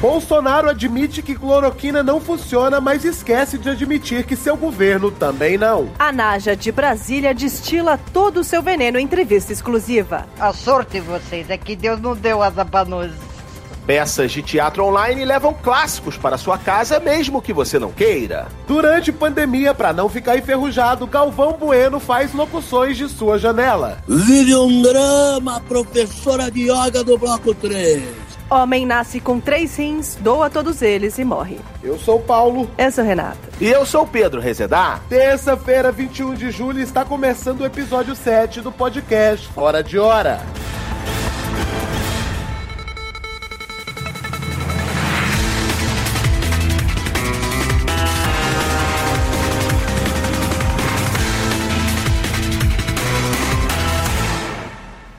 Bolsonaro admite que cloroquina não funciona, mas esquece de admitir que seu governo também não. A Naja de Brasília destila todo o seu veneno em entrevista exclusiva. A sorte de vocês é que Deus não deu asa pra nós. Peças de teatro online levam clássicos para sua casa, mesmo que você não queira. Durante pandemia, para não ficar enferrujado, Galvão Bueno faz locuções de sua janela. Vive um drama, professora de yoga do bloco 3. Homem nasce com três rins, doa todos eles e morre. Eu sou o Paulo. Eu sou Renata. E eu sou o Pedro Rezedar. Terça-feira, 21 de julho, está começando o episódio 7 do podcast Fora de Hora.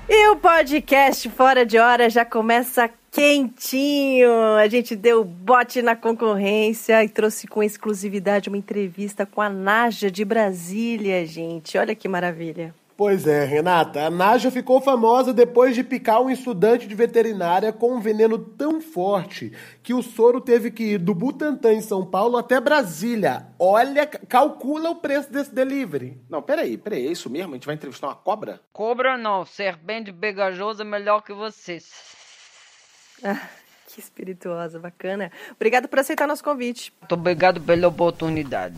E o podcast Fora de Hora já começa quentinho. A gente deu bote na concorrência e trouxe com exclusividade uma entrevista com a Naja de Brasília, gente. Olha que maravilha. Pois é, Renata. A Naja ficou famosa depois de picar um estudante de veterinária com um veneno tão forte que o soro teve que ir do Butantã, em São Paulo, até Brasília. Olha, calcula o preço desse delivery. Não, peraí, peraí, é isso mesmo? A gente vai entrevistar uma cobra? Cobra não, serpente pegajosa é melhor que vocês. Ah, que espirituosa, bacana. Obrigado por aceitar nosso convite. Muito obrigado pela oportunidade.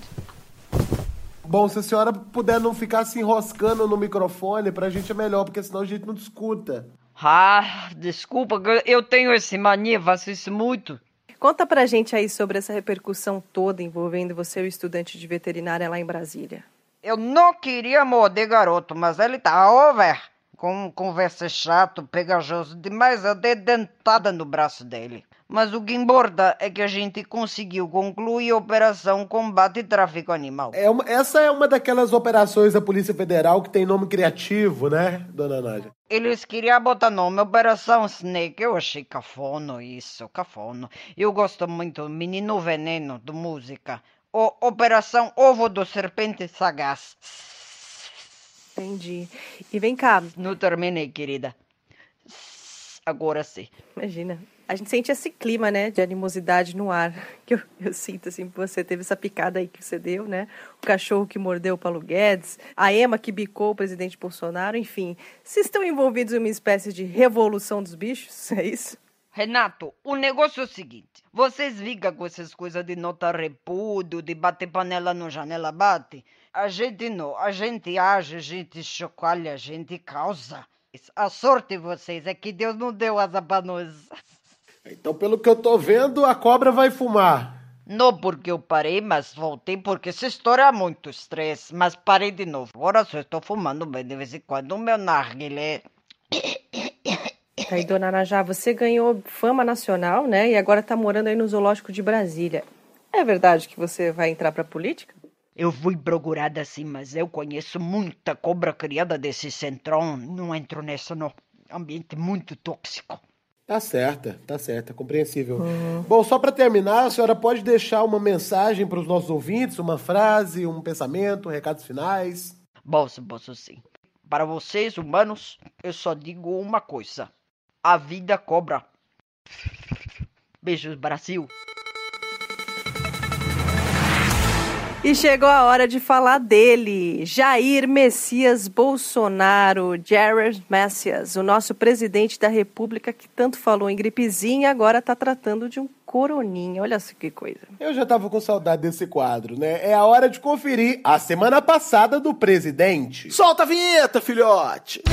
Bom, se a senhora puder não ficar se enroscando no microfone, pra gente é melhor, porque senão a gente não escuta. Ah, desculpa, eu tenho esse mania, faço isso muito. Conta pra gente aí sobre essa repercussão toda envolvendo você e o estudante de veterinária lá em Brasília. Eu não queria morder garoto, mas ele tá over. Com conversa chato, pegajoso demais, eu dei dentada no braço dele. Mas o que importa é que a gente conseguiu concluir a Operação Combate e Tráfico Animal. É uma, essa é uma daquelas operações da Polícia Federal que tem nome criativo, né, dona Nádia? Eles queriam botar nome Operação Snake. Eu achei cafono isso, cafono. Eu gosto muito do Menino Veneno, do música. O Operação Ovo do Serpente Sagaz. Entendi. E vem cá. Não terminei, querida. Agora sim. Imagina. A gente sente esse clima, né, de animosidade no ar. Que eu, eu sinto, assim, você teve essa picada aí que você deu, né? O cachorro que mordeu o Paulo Guedes, a Ema que bicou o presidente Bolsonaro, enfim. Vocês estão envolvidos em uma espécie de revolução dos bichos? É isso? Renato, o negócio é o seguinte: vocês ligam com essas coisas de nota repúdio, de bater panela no janela bate? A gente não, a gente age, a gente chocalha, a gente causa. A sorte de vocês é que Deus não deu asa pra nós. Então, pelo que eu tô vendo, a cobra vai fumar. Não porque eu parei, mas voltei porque essa história é muito estresse. Mas parei de novo. Agora só estou fumando bem de vez em quando o meu narguilé. Aí, dona Najá, você ganhou fama nacional, né? E agora tá morando aí no Zoológico de Brasília. É verdade que você vai entrar pra política? Eu fui procurada assim, mas eu conheço muita cobra criada desse centrão. Não entro nessa, não. Ambiente muito tóxico. Tá certa, tá certa, compreensível. Uhum. Bom, só para terminar, a senhora pode deixar uma mensagem para os nossos ouvintes, uma frase, um pensamento, recados finais? Posso, posso sim. Para vocês, humanos, eu só digo uma coisa: a vida cobra. Beijos, Brasil. E chegou a hora de falar dele, Jair Messias Bolsonaro, Jared Messias, o nosso presidente da República que tanto falou em gripezinha, agora está tratando de um coroninha. Olha só que coisa. Eu já tava com saudade desse quadro, né? É a hora de conferir a semana passada do presidente. Solta a vinheta, filhote!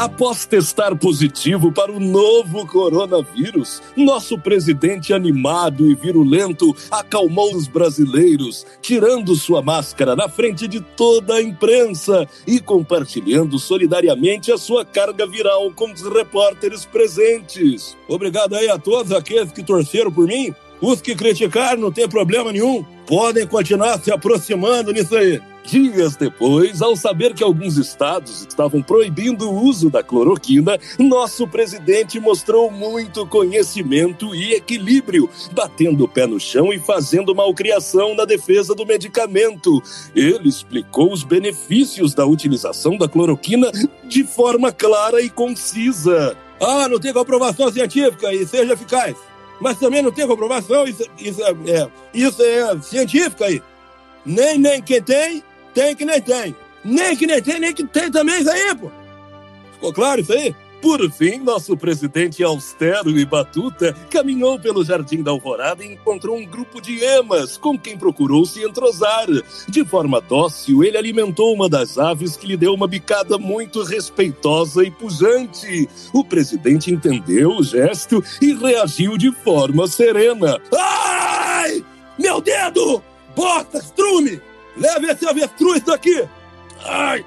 Após testar positivo para o novo coronavírus, nosso presidente animado e virulento acalmou os brasileiros, tirando sua máscara na frente de toda a imprensa e compartilhando solidariamente a sua carga viral com os repórteres presentes. Obrigado aí a todos aqueles que torceram por mim. Os que criticaram não tem problema nenhum. Podem continuar se aproximando nisso aí. Dias depois, ao saber que alguns estados estavam proibindo o uso da cloroquina, nosso presidente mostrou muito conhecimento e equilíbrio, batendo o pé no chão e fazendo malcriação na defesa do medicamento. Ele explicou os benefícios da utilização da cloroquina de forma clara e concisa. Ah, não tem comprovação científica e seja eficaz. Mas também não tem comprovação, isso, isso, é, é isso é científica aí. Nem, nem quem tem, tem que nem tem. Nem que nem tem, nem que tem também isso aí, pô. Ficou claro isso aí? Por fim, nosso presidente austero e batuta caminhou pelo Jardim da Alvorada e encontrou um grupo de emas com quem procurou se entrosar. De forma dócil, ele alimentou uma das aves que lhe deu uma bicada muito respeitosa e pujante. O presidente entendeu o gesto e reagiu de forma serena. Ai! Meu dedo! Bota, estrume! Leve esse avestruz daqui! Ai!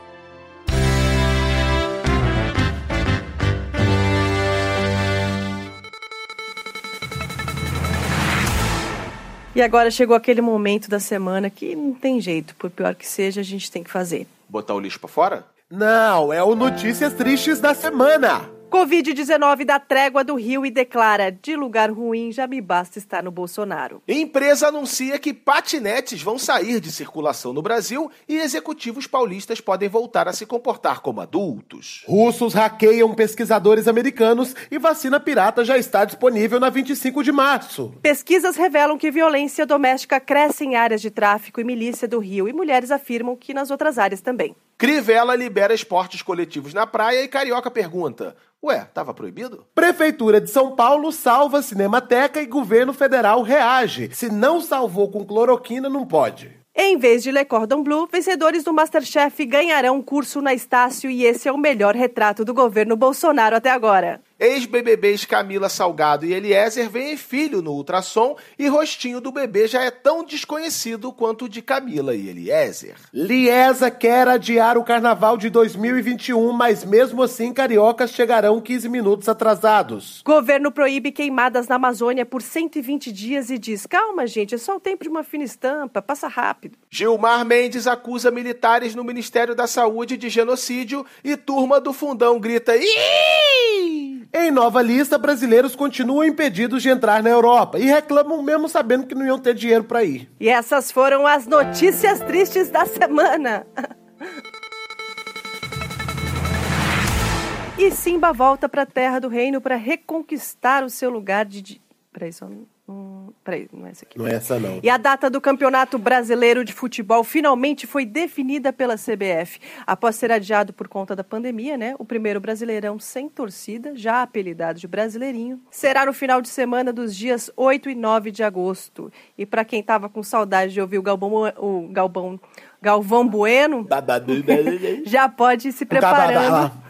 E agora chegou aquele momento da semana que não tem jeito, por pior que seja, a gente tem que fazer. Botar o lixo pra fora? Não, é o Notícias Tristes da Semana. Covid-19 dá trégua do Rio e declara: de lugar ruim já me basta estar no Bolsonaro. Empresa anuncia que patinetes vão sair de circulação no Brasil e executivos paulistas podem voltar a se comportar como adultos. Russos hackeiam pesquisadores americanos e vacina pirata já está disponível na 25 de março. Pesquisas revelam que violência doméstica cresce em áreas de tráfico e milícia do Rio e mulheres afirmam que nas outras áreas também. Crivella libera esportes coletivos na praia e Carioca pergunta: Ué, tava proibido? Prefeitura de São Paulo salva Cinemateca e governo federal reage. Se não salvou com cloroquina, não pode. Em vez de Le Cordon Bleu, vencedores do Masterchef ganharão curso na Estácio e esse é o melhor retrato do governo Bolsonaro até agora. Ex-BBBs Camila Salgado e Eliezer veem filho no ultrassom e rostinho do bebê já é tão desconhecido quanto o de Camila e Eliezer. Liesa quer adiar o carnaval de 2021, mas mesmo assim cariocas chegarão 15 minutos atrasados. Governo proíbe queimadas na Amazônia por 120 dias e diz: calma, gente, é só o tempo de uma fina estampa, passa rápido. Gilmar Mendes acusa militares no Ministério da Saúde de genocídio e turma do fundão grita: Ih! Em nova lista, brasileiros continuam impedidos de entrar na Europa e reclamam mesmo sabendo que não iam ter dinheiro para ir. E essas foram as notícias tristes da semana. E Simba volta para a Terra do Reino para reconquistar o seu lugar de. Peraí, só. Hum, peraí, não é essa aqui. Não é essa, não. E a data do Campeonato Brasileiro de Futebol finalmente foi definida pela CBF. Após ser adiado por conta da pandemia, né? O primeiro Brasileirão sem torcida, já apelidado de Brasileirinho, será no final de semana dos dias 8 e 9 de agosto. E para quem tava com saudade de ouvir o Galvão, o Galvão, Galvão Bueno, já pode ir se preparando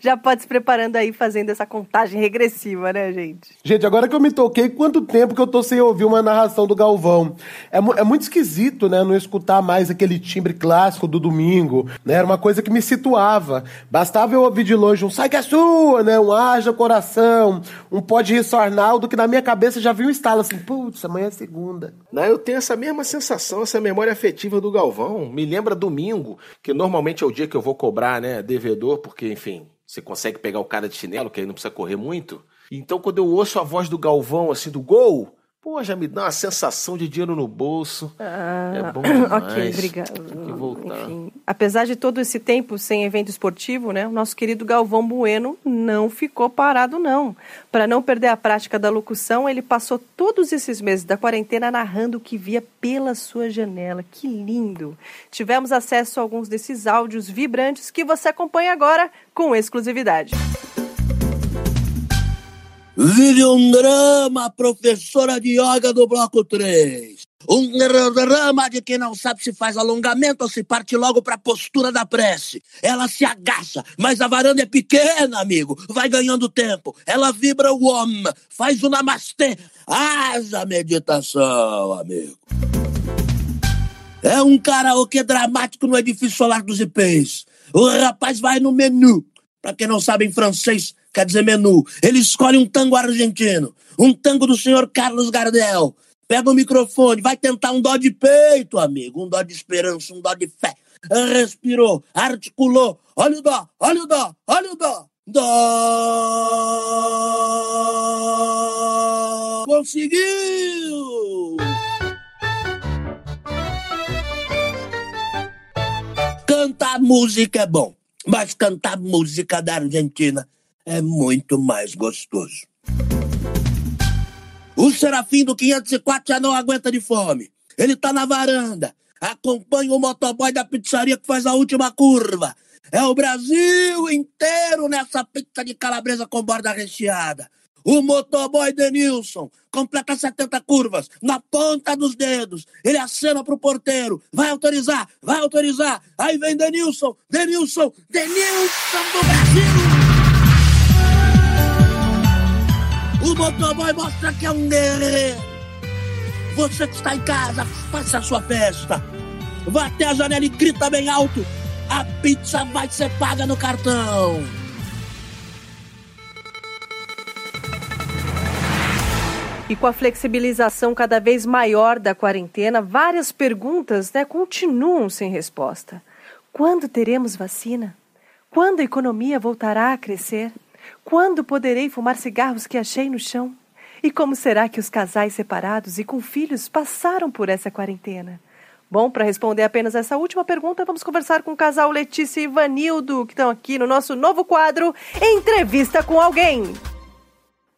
já pode se preparando aí, fazendo essa contagem regressiva, né, gente? Gente, agora que eu me toquei, quanto tempo que eu tô sem ouvir uma narração do Galvão. É, é muito esquisito, né, não escutar mais aquele timbre clássico do domingo, né? Era uma coisa que me situava. Bastava eu ouvir de longe um sai que é sua, né? Um haja coração, um pode rir só Arnaldo, que na minha cabeça já viu um estalo assim, putz, amanhã é segunda. Não, eu tenho essa mesma sensação, essa memória afetiva do Galvão. Me lembra domingo, que normalmente é o dia que eu vou cobrar, né, devedor, porque, enfim, você consegue pegar o cara de chinelo, que aí não precisa correr muito. Então, quando eu ouço a voz do Galvão, assim, do gol, pô, já me dá uma sensação de dinheiro no bolso. Ah, é bom demais. Ok, obrigado. Tem que voltar. Enfim, apesar de todo esse tempo sem evento esportivo, né, o nosso querido Galvão Bueno não ficou parado, não. Para não perder a prática da locução, ele passou todos esses meses da quarentena narrando o que via pela sua janela. Que lindo! Tivemos acesso a alguns desses áudios vibrantes que você acompanha agora com exclusividade. Vive um drama, professora de yoga do bloco 3. Um drama de quem não sabe se faz alongamento ou se parte logo para a postura da prece. Ela se agacha, mas a varanda é pequena, amigo. Vai ganhando tempo. Ela vibra o homem, faz o namastê. Haja meditação, amigo. É um karaokê dramático no edifício solar dos IPs. O rapaz vai no menu. Para quem não sabe em francês, quer dizer menu. Ele escolhe um tango argentino, um tango do senhor Carlos Gardel. Pega o microfone, vai tentar um dó de peito, amigo. Um dó de esperança, um dó de fé. Respirou, articulou. Olha o dó, olha o dó, olha o dó. Dó! Conseguiu! Cantar música é bom, mas cantar música da Argentina é muito mais gostoso. O Serafim do 504 já não aguenta de fome. Ele tá na varanda. Acompanha o motoboy da pizzaria que faz a última curva. É o Brasil inteiro nessa pizza de calabresa com borda recheada. O motoboy Denilson completa 70 curvas na ponta dos dedos. Ele acena pro porteiro. Vai autorizar, vai autorizar. Aí vem Denilson, Denilson, Denilson do Brasil! O motoboy mostra que é um guerreiro. Você que está em casa, faça a sua festa. Vá até a janela e grita bem alto. A pizza vai ser paga no cartão. E com a flexibilização cada vez maior da quarentena, várias perguntas né, continuam sem resposta. Quando teremos vacina? Quando a economia voltará a crescer? Quando poderei fumar cigarros que achei no chão? E como será que os casais separados e com filhos passaram por essa quarentena? Bom, para responder apenas essa última pergunta, vamos conversar com o casal Letícia e Ivanildo, que estão aqui no nosso novo quadro Entrevista com Alguém.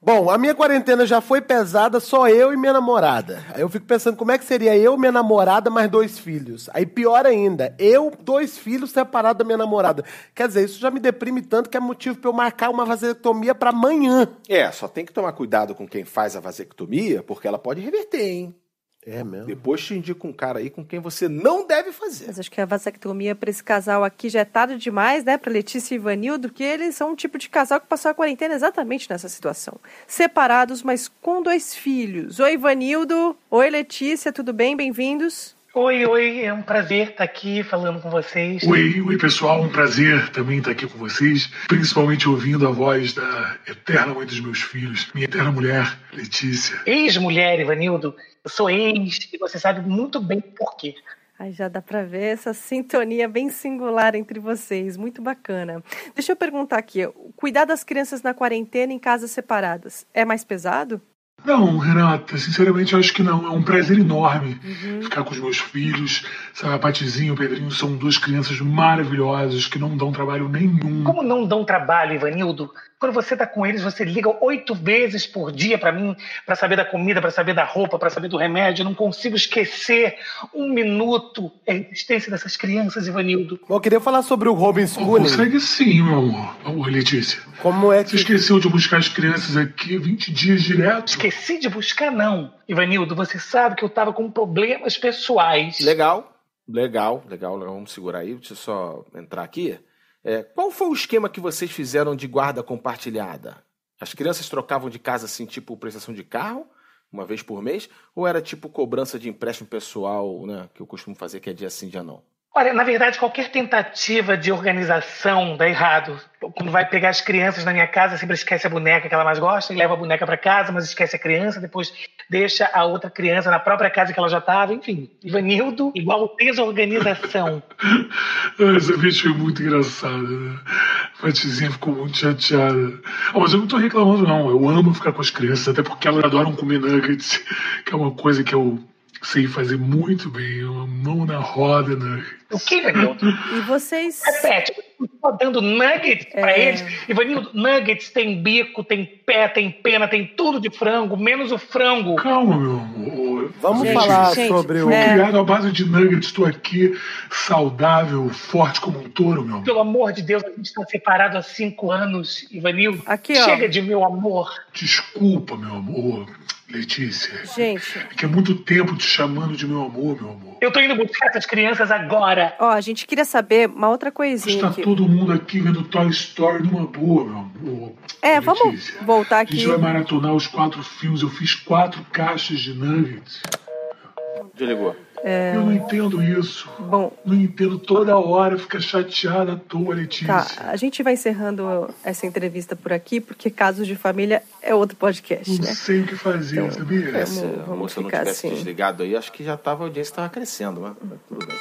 Bom, a minha quarentena já foi pesada, só eu e minha namorada. Aí eu fico pensando como é que seria eu, minha namorada, mais dois filhos. Aí pior ainda, eu, dois filhos separados da minha namorada. Quer dizer, isso já me deprime tanto que é motivo para eu marcar uma vasectomia para amanhã. É, só tem que tomar cuidado com quem faz a vasectomia, porque ela pode reverter, hein? É mesmo. Depois te indico um cara aí com quem você não deve fazer. Mas acho que a vasectomia para esse casal aqui já é tarde demais, né? Para Letícia e Ivanildo, porque eles são um tipo de casal que passou a quarentena exatamente nessa situação. Separados, mas com dois filhos. Oi, Ivanildo. Oi, Letícia, tudo bem? Bem-vindos. Oi, oi, é um prazer estar aqui falando com vocês. Oi, oi pessoal, um prazer também estar aqui com vocês, principalmente ouvindo a voz da eterna mãe dos meus filhos, minha eterna mulher, Letícia. Ex-mulher, Ivanildo, eu sou ex e você sabe muito bem por quê. Aí já dá para ver essa sintonia bem singular entre vocês, muito bacana. Deixa eu perguntar aqui, cuidar das crianças na quarentena em casas separadas é mais pesado? Não, Renata, sinceramente eu acho que não. É um prazer enorme ficar com os meus filhos. Sabe, a Patizinha e o Pedrinho são duas crianças maravilhosas que não dão trabalho nenhum. Como não dão trabalho, Ivanildo? Quando você tá com eles, você liga oito vezes por dia para mim, para saber da comida, para saber da roupa, para saber do remédio. Eu não consigo esquecer um minuto a existência dessas crianças, Ivanildo. Bom, eu queria falar sobre o Oh, homeschooling. consegue sim, meu amor. Ô, Letícia. Como é Você que... esqueceu de buscar as crianças aqui 20 dias direto? Esqueci de buscar, não. Ivanildo, você sabe que eu tava com problemas pessoais. Legal, legal, legal, legal. Vamos segurar aí, deixa eu só entrar aqui. É, qual foi o esquema que vocês fizeram de guarda compartilhada? As crianças trocavam de casa assim, tipo prestação de carro, uma vez por mês? Ou era tipo cobrança de empréstimo pessoal, né? Que eu costumo fazer, que é dia sim, dia não? Olha, na verdade, qualquer tentativa de organização dá errado. Quando vai pegar as crianças na minha casa, sempre esquece a boneca que ela mais gosta e leva a boneca para casa, mas esquece a criança, depois deixa a outra criança na própria casa que ela já estava. Enfim, Ivanildo, igual desorganização. Essa vez foi muito engraçada. Né? A Patizinha ficou muito chateada. Ah, mas eu não tô reclamando, não. Eu amo ficar com as crianças, até porque elas adoram comer nuggets, que é uma coisa que eu sei fazer muito bem. Uma mão na roda, né? nuggets. O que, Ivanildo? E vocês. Repete, eu tô dando nuggets pra É. eles. Ivanildo, nuggets tem bico, tem pé, tem pena, tem tudo de frango, menos o frango. Calma, meu amor. Vamos Gente, falar gente, sobre o... É. criado à base de nuggets, estou aqui saudável, forte como um touro, meu amor. Pelo amor de Deus, a gente está separado há cinco anos, Ivanildo. Aqui, ó. Chega de meu amor. Desculpa, meu amor, Letícia. Gente, É que é muito tempo te chamando de meu amor, meu amor. Eu tô indo buscar essas crianças agora. ó, a gente queria saber uma outra coisinha Está aqui. todo mundo aqui vendo Toy Story numa boa, meu amor. É, vamos Letícia. voltar A aqui. gente vai maratonar os quatro filmes. Eu fiz quatro caixas de nuggets. Desligou. É... Eu não entendo isso. Bom. Não entendo toda hora, fica chateada à toa, Letícia. Tá, a gente vai encerrando essa entrevista por aqui, porque casos de família é outro podcast, não né? Não sei o que fazer, então, sabia? Vamos, Se vamos a moça não tivesse assim. desligado aí, acho que já tava, a audiência estava crescendo, mas tudo bem.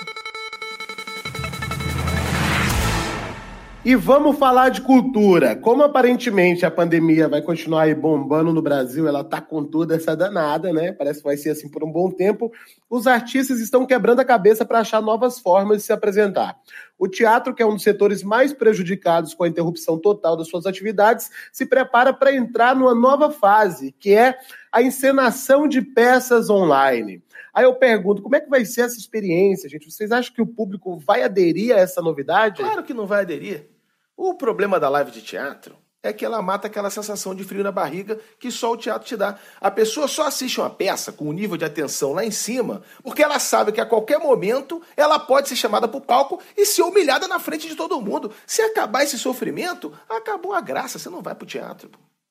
E vamos falar de cultura. Como aparentemente a pandemia vai continuar aí bombando no Brasil, ela tá com toda essa danada, né? Parece que vai ser assim por um bom tempo. Os artistas estão quebrando a cabeça para achar novas formas de se apresentar. O teatro, que é um dos setores mais prejudicados com a interrupção total das suas atividades, se prepara para entrar numa nova fase, que é a encenação de peças online. Aí eu pergunto, como é que vai ser essa experiência, gente? Vocês acham que o público vai aderir a essa novidade? Claro que não vai aderir. O problema da live de teatro é que ela mata aquela sensação de frio na barriga que só o teatro te dá. A pessoa só assiste uma peça com um nível de atenção lá em cima porque ela sabe que a qualquer momento ela pode ser chamada para o palco e ser humilhada na frente de todo mundo. Se acabar esse sofrimento, acabou a graça, você não vai para o teatro.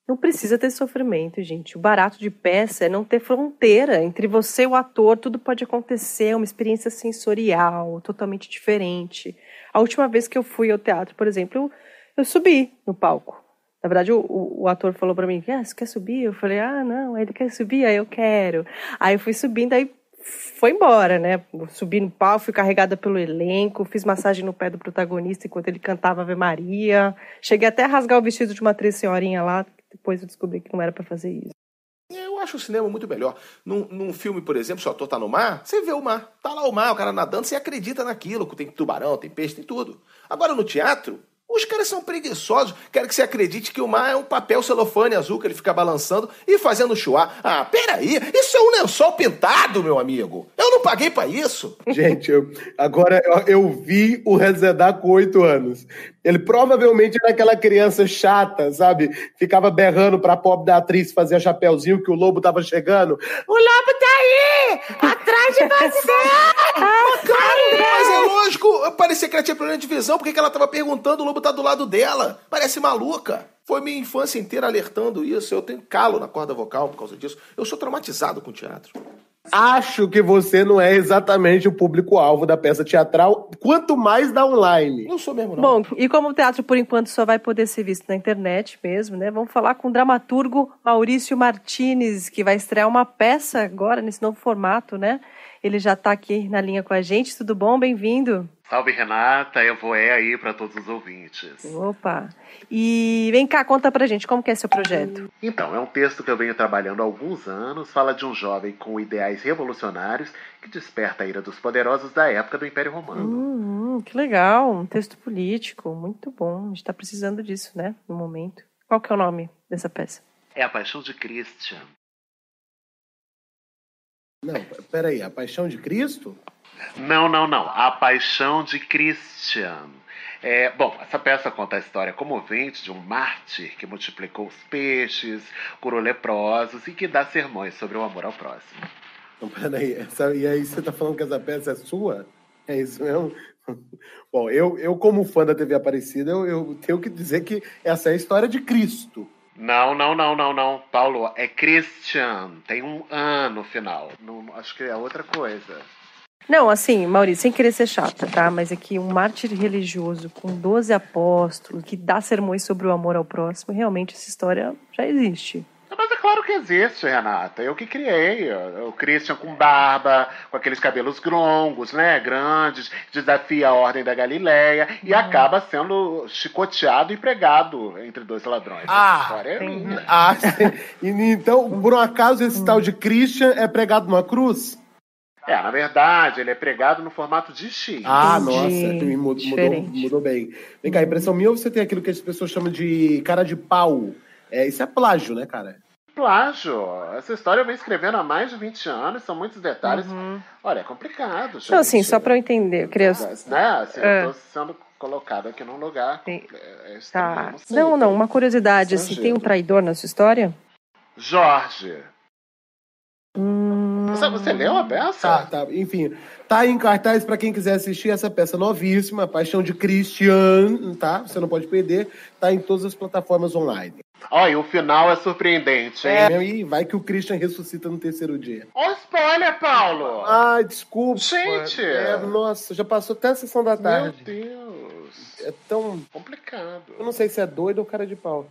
Não precisa ter sofrimento, gente. O barato de peça é não ter fronteira entre você e o ator. Tudo pode acontecer, é uma experiência sensorial, totalmente diferente. A última vez que eu fui ao teatro, por exemplo, eu, eu subi no palco. Na verdade, o, o, o ator falou para mim: ah, você quer subir? Eu falei: ah, não, ele quer subir, aí eu quero. Aí eu fui subindo, aí foi embora, né? Subi no palco, fui carregada pelo elenco, fiz massagem no pé do protagonista enquanto ele cantava Ave Maria. Cheguei até a rasgar o vestido de uma atriz senhorinha lá, depois eu descobri que não era para fazer isso. Eu acho o cinema muito melhor. Num, num filme, por exemplo, se o ator tá no mar, você vê o mar. Tá lá o mar, o cara nadando, você acredita naquilo. Tem tubarão, tem peixe, tem tudo. Agora no teatro, os caras são preguiçosos. Querem que você acredite que o mar é um papel celofane azul que ele fica balançando e fazendo chuá. Ah, peraí, isso é um lençol pintado, meu amigo. Eu não paguei para isso. Gente, eu, agora eu, eu vi o Rezedar com oito anos. Ele provavelmente era aquela criança chata, sabe? Ficava berrando pra pobre da atriz fazer chapéuzinho que o lobo tava chegando. O lobo tá aí! Atrás de você! Mas é lógico, parecia que ela tinha problema de visão, porque que ela tava perguntando, o lobo tá do lado dela. Parece maluca. Foi minha infância inteira alertando isso. Eu tenho calo na corda vocal por causa disso. Eu sou traumatizado com teatro. Acho que você não é exatamente o público-alvo da peça teatral, quanto mais da online. Não sou mesmo, não. Bom, e como o teatro, por enquanto, só vai poder ser visto na internet mesmo, né? Vamos falar com o dramaturgo Maurício Martinez, que vai estrear uma peça agora, nesse novo formato, né? Ele já está aqui na linha com a gente. Tudo bom? Bem-vindo. Salve, Renata. Eu vou é aí para todos os ouvintes. Opa. E vem cá, conta pra gente, como que é seu projeto? Então, é um texto que eu venho trabalhando há alguns anos. Fala de um jovem com ideais revolucionários que desperta a ira dos poderosos da época do Império Romano. Hum, que legal. Um texto político. Muito bom. A gente está precisando disso, né? No momento. Qual que é o nome dessa peça? É A Paixão de Christian. Não, peraí, A Paixão de Cristo? Não, não, não. A Paixão de Christian. É, bom, essa peça conta a história comovente de um mártir que multiplicou os peixes, curou leprosos e que dá sermões sobre o amor ao próximo. Não, peraí, essa, e aí você tá falando que essa peça é sua? É isso mesmo? Bom, eu, eu como fã da TV Aparecida, eu, eu tenho que dizer que essa é a história de Cristo. Não, não, não, não, não. Paulo, é Christian. Tem um ano no final. Não, acho que é outra coisa. Não, assim, Maurício, sem querer ser chata, tá? Mas é que um mártir religioso com 12 apóstolos que dá sermões sobre o amor ao próximo, realmente essa história já existe. Mas é claro que existe, Renata. Eu que criei. O Christian com barba, com aqueles cabelos grongos, né? Grandes, desafia a ordem da Galileia e Uhum. acaba sendo chicoteado e pregado entre dois ladrões. Ah, Essa história é minha. Ah, e, então, por um acaso, esse tal de Christian é pregado numa cruz? É, na verdade, ele é pregado no formato de X. Ah, Entendi. nossa, mudou, mudou, mudou bem. Vem cá, impressão minha ou você tem aquilo que as pessoas chamam de cara de pau? É, isso é plágio, né, cara? Plágio. Essa história eu venho escrevendo há mais de 20 anos, são muitos detalhes. Olha, é complicado. Uhum. Não, assim, só pra eu entender, eu queria... Né? Assim, É. Eu tô sendo colocado aqui num lugar. Sim. é, é Tá. Não, não, uma curiosidade, assim, tem um traidor na sua história? Jorge. Você, leu a peça? Tá, tá. Enfim, tá aí em cartaz pra quem quiser assistir essa peça novíssima, Paixão de Christian, tá? Você não pode perder. Tá em todas as plataformas online. Olha, o final é surpreendente, hein? É, e vai que o Christian ressuscita no terceiro dia. Ó, spoiler, Paulo! Ai, desculpa. Gente! É, nossa, já passou até a sessão da Meu tarde. Deus! É tão. Complicado. Eu não sei se é doido ou cara de pau.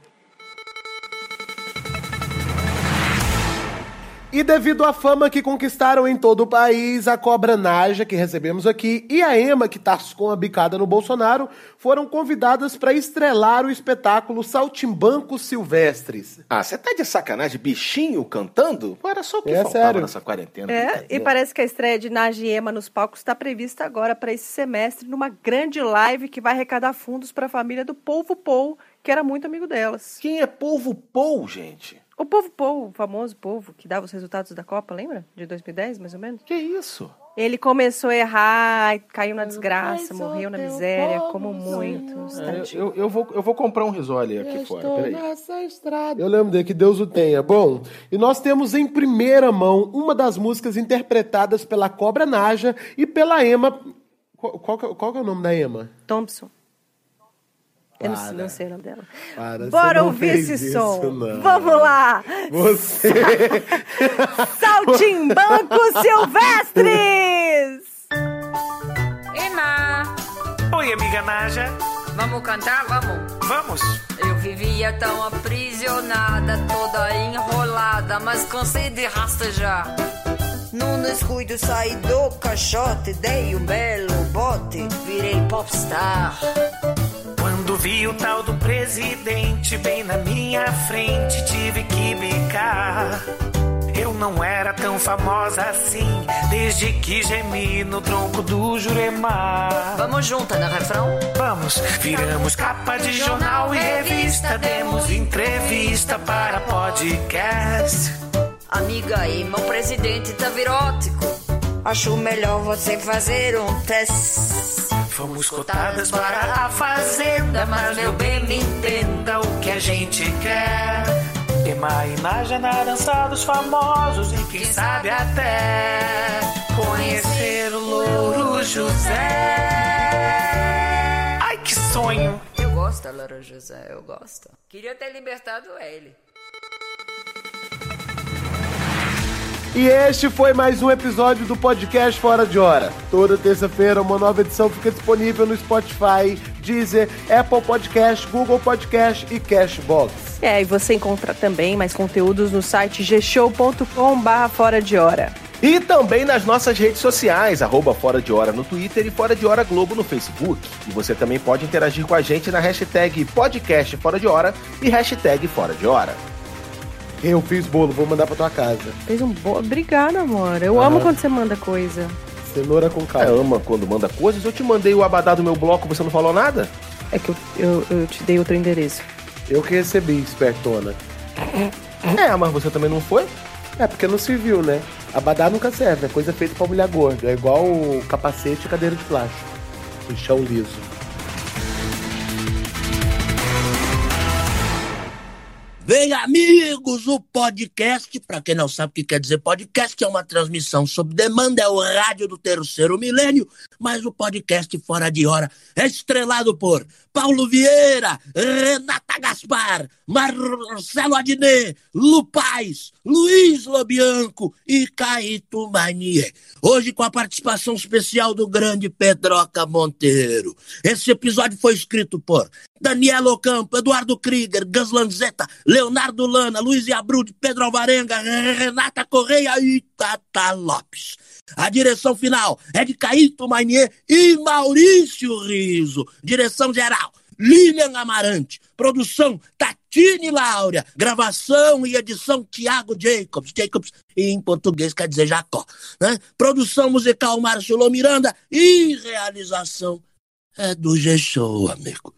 E devido à fama que conquistaram em todo o país, a Cobra Naja, que recebemos aqui, e a Ema, que tascou a bicada no Bolsonaro, foram convidadas para estrelar o espetáculo Saltimbancos Silvestres. Ah, você tá de sacanagem? Bichinho cantando? Pô, Era só o que É faltava sério. nessa quarentena. É, e parece que a estreia de Naji e Ema nos palcos está prevista agora para esse semestre, numa grande live que vai arrecadar fundos para a família do Polvo Pou, que era muito amigo delas. Quem é Polvo Pou, gente? O Povo Pou, o famoso povo que dava os resultados da Copa, lembra? De 2010, mais ou menos? Que isso? Ele começou a errar, caiu na desgraça, morreu na miséria, como muitos. É, eu, eu, vou, eu vou comprar um risole aqui fora, peraí. Eu lembro dele, que Deus o tenha. Bom, e nós temos em primeira mão uma das músicas interpretadas pela Cobra Naja e pela Ema. Qual, qual, é- qual que é o nome da Ema? Thompson. Eu não, Para. não sei o nome dela. Para, Bora ouvir esse isso, som. não. Vamos lá! Você. Saltimbancos Silvestres! Ema, Oi, amiga Naja. vamos cantar? Vamos. Vamos. Eu vivia tão aprisionada, toda enrolada, mas cansei de rastejar. Num descuido saí do caixote, dei um belo bote, virei popstar. Vi o tal do presidente bem na minha frente, tive que bicar. Eu não era tão famosa assim, desde que gemi no tronco do Juremar. Vamos juntas no refrão? Vamos, viramos capa de jornal e revista, demos entrevista para podcast. Amiga Ema, o presidente tá virótico. Acho melhor você fazer um teste. Fomos cotadas para a fazenda, mas meu bem me entenda o que a gente quer. Ema e Naja na dança dos famosos e quem sabe até conhecer o Louro José. Ai, que sonho! Eu gosto da Laura José, eu gosto. Queria ter libertado ele. E este foi mais um episódio do podcast Fora de Hora. Toda terça-feira uma nova edição fica disponível no Spotify, Deezer, Apple Podcast, Google Podcast e Cashbox. É, e você encontra também mais conteúdos no site gshow.com barra fora de hora. E também nas nossas redes sociais, arroba Fora de Hora no Twitter e Fora de Hora Globo no Facebook. E você também pode interagir com a gente na hashtag podcast Fora de Hora e hashtag Fora de Hora. Eu fiz bolo, vou mandar pra tua casa. Fez um bom. Obrigada, amor. Eu amo quando você manda coisa. Cenoura com Ah, caldo. ama quando manda coisas. Eu te mandei o abadá do meu bloco, você não falou nada? É que eu, eu, eu te dei outro endereço. Eu que recebi, espertona. É, mas você também não foi? É, porque não serviu, né? Abadá nunca serve, é coisa feita pra mulher gorda. É igual o capacete e cadeira de plástico. E chão liso. Bem, amigos, o podcast, para quem não sabe o que quer dizer podcast, é uma transmissão sob demanda, é o rádio do terceiro milênio, mas o podcast Fora de Hora é estrelado por Paulo Vieira, Renata Gaspar, Marcelo Adnet, Lu Paz, Luiz Lobianco e Caíto Manier. Hoje com a participação especial do grande Pedroca Monteiro. Esse episódio foi escrito por Daniela Ocampo, Eduardo Krieger, Gus Lanzetta, Leonardo Lana, Luiz Iabrud, Pedro Alvarenga, Renata Correia e Tata Lopes. A direção final é de Caíto Manier e Maurício Riso. Direção geral, Lilian Amarante. Produção, Tatine Laura. Gravação e edição, Tiago Jacobs. Jacobs em português quer dizer Jacó. Né? Produção musical, Márcio Miranda. E realização é do G-Show, amigo.